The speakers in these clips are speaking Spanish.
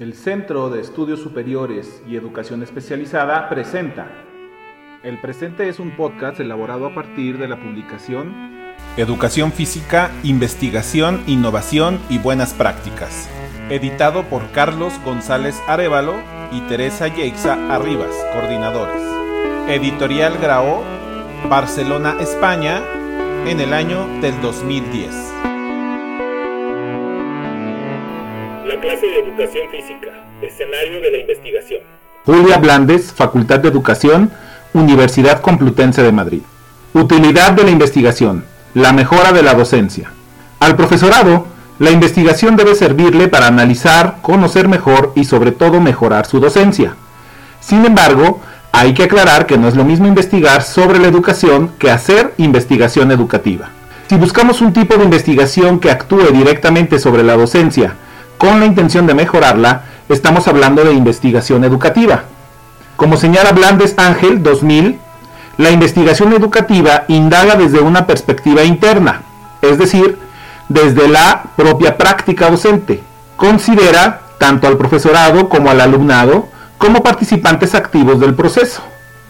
El Centro de Estudios Superiores y Educación Especializada presenta. El presente es un podcast elaborado a partir de la publicación Educación Física, Investigación, Innovación y Buenas Prácticas, editado por Carlos González Arevalo y Teresa Yeixa Arribas, coordinadores. Editorial Grao, Barcelona, España, en el año del 2010. La clase de educación física, escenario de la investigación. Julia Blandes, Facultad de Educación, Universidad Complutense de Madrid. Utilidad de la investigación, la mejora de la docencia. Al profesorado, la investigación debe servirle para analizar, conocer mejor y sobre todo mejorar su docencia. Sin embargo, hay que aclarar que no es lo mismo investigar sobre la educación que hacer investigación educativa. Si buscamos un tipo de investigación que actúe directamente sobre la docencia con la intención de mejorarla, estamos hablando de investigación educativa. Como señala Blandes Ángel 2000, la investigación educativa indaga desde una perspectiva interna, es decir, desde la propia práctica docente. Considera tanto al profesorado como al alumnado como participantes activos del proceso.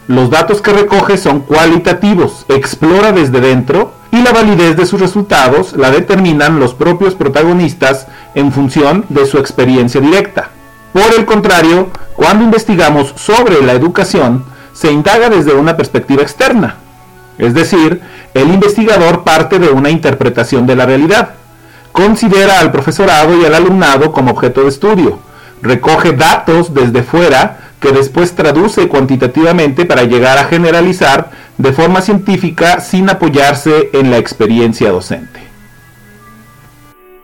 Los datos que recoge son cualitativos, explora desde dentro y la validez de sus resultados la determinan los propios protagonistas en función de su experiencia directa. Por el contrario, cuando investigamos sobre la educación, se indaga desde una perspectiva externa. Es decir, el investigador parte de una interpretación de la realidad. Considera al profesorado y al alumnado como objeto de estudio, recoge datos desde fuera que después traduce cuantitativamente para llegar a generalizar de forma científica sin apoyarse en la experiencia docente.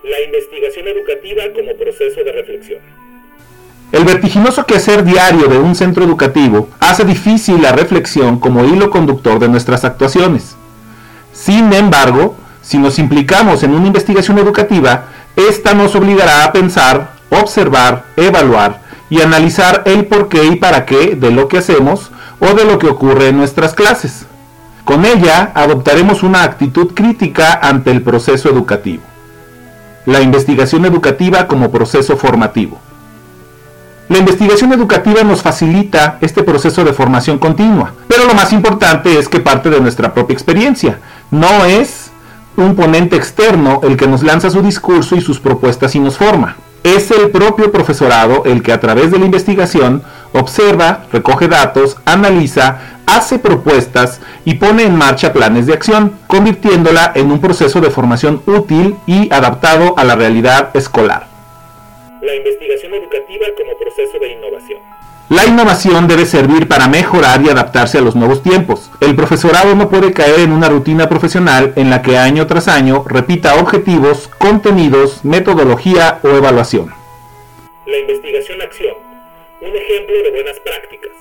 La investigación educativa como proceso de reflexión. El vertiginoso quehacer diario de un centro educativo hace difícil la reflexión como hilo conductor de nuestras actuaciones. Sin embargo, si nos implicamos en una investigación educativa, esta nos obligará a pensar observar, evaluar y analizar el por qué y para qué de lo que hacemos o de lo que ocurre en nuestras clases. Con ella adoptaremos una actitud crítica ante el proceso educativo. La investigación educativa como proceso formativo. La investigación educativa nos facilita este proceso de formación continua, pero lo más importante es que parte de nuestra propia experiencia. No es un ponente externo el que nos lanza su discurso y sus propuestas y nos forma es el propio profesorado el que a través de la investigación observa, recoge datos, analiza, hace propuestas y pone en marcha planes de acción, convirtiéndola en un proceso de formación útil y adaptado a la realidad escolar. La investigación educativa como proceso de innovación. La innovación debe servir para mejorar y adaptarse a los nuevos tiempos. El profesorado no puede caer en una rutina profesional en la que año tras año repita objetivos, contenidos, metodología o evaluación. La investigación-acción. Un ejemplo de buenas prácticas.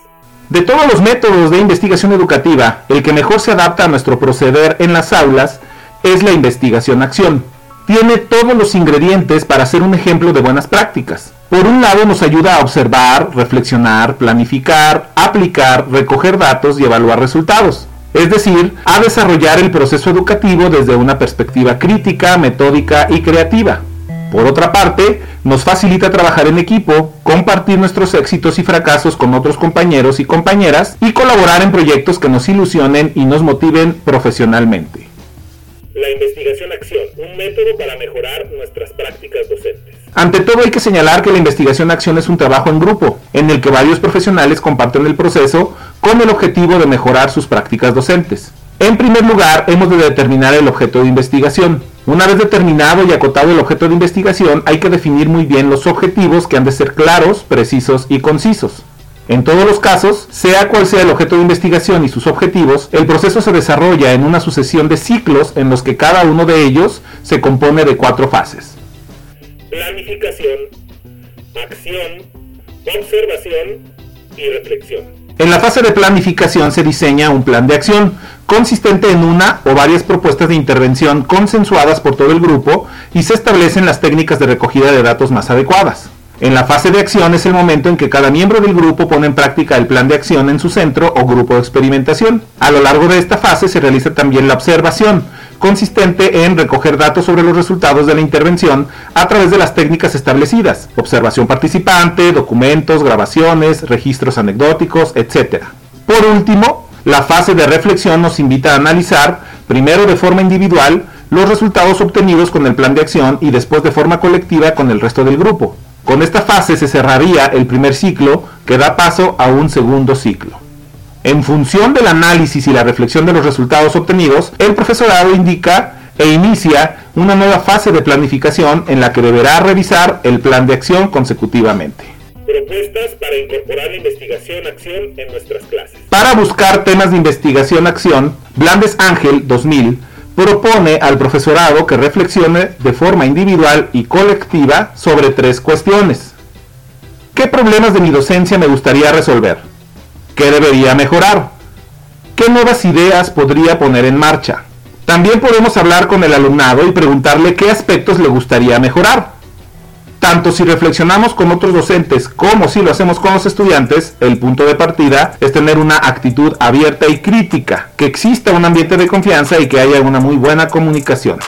De todos los métodos de investigación educativa, el que mejor se adapta a nuestro proceder en las aulas es la investigación-acción. Tiene todos los ingredientes para ser un ejemplo de buenas prácticas. Por un lado nos ayuda a observar, reflexionar, planificar, aplicar, recoger datos y evaluar resultados. Es decir, a desarrollar el proceso educativo desde una perspectiva crítica, metódica y creativa. Por otra parte, nos facilita trabajar en equipo, compartir nuestros éxitos y fracasos con otros compañeros y compañeras y colaborar en proyectos que nos ilusionen y nos motiven profesionalmente. La investigación-acción, un método para mejorar nuestras prácticas docentes. Ante todo hay que señalar que la investigación-acción es un trabajo en grupo, en el que varios profesionales comparten el proceso con el objetivo de mejorar sus prácticas docentes. En primer lugar, hemos de determinar el objeto de investigación. Una vez determinado y acotado el objeto de investigación, hay que definir muy bien los objetivos que han de ser claros, precisos y concisos. En todos los casos, sea cual sea el objeto de investigación y sus objetivos, el proceso se desarrolla en una sucesión de ciclos en los que cada uno de ellos se compone de cuatro fases planificación, acción, observación y reflexión. En la fase de planificación se diseña un plan de acción consistente en una o varias propuestas de intervención consensuadas por todo el grupo y se establecen las técnicas de recogida de datos más adecuadas. En la fase de acción es el momento en que cada miembro del grupo pone en práctica el plan de acción en su centro o grupo de experimentación. A lo largo de esta fase se realiza también la observación, consistente en recoger datos sobre los resultados de la intervención a través de las técnicas establecidas, observación participante, documentos, grabaciones, registros anecdóticos, etc. Por último, la fase de reflexión nos invita a analizar, primero de forma individual, los resultados obtenidos con el plan de acción y después de forma colectiva con el resto del grupo. Con esta fase se cerraría el primer ciclo que da paso a un segundo ciclo. En función del análisis y la reflexión de los resultados obtenidos, el profesorado indica e inicia una nueva fase de planificación en la que deberá revisar el plan de acción consecutivamente. Propuestas para incorporar la investigación-acción en nuestras clases. Para buscar temas de investigación-acción, Blandes Ángel 2000 propone al profesorado que reflexione de forma individual y colectiva sobre tres cuestiones. ¿Qué problemas de mi docencia me gustaría resolver? ¿Qué debería mejorar? ¿Qué nuevas ideas podría poner en marcha? También podemos hablar con el alumnado y preguntarle qué aspectos le gustaría mejorar. Tanto si reflexionamos con otros docentes como si lo hacemos con los estudiantes, el punto de partida es tener una actitud abierta y crítica, que exista un ambiente de confianza y que haya una muy buena comunicación.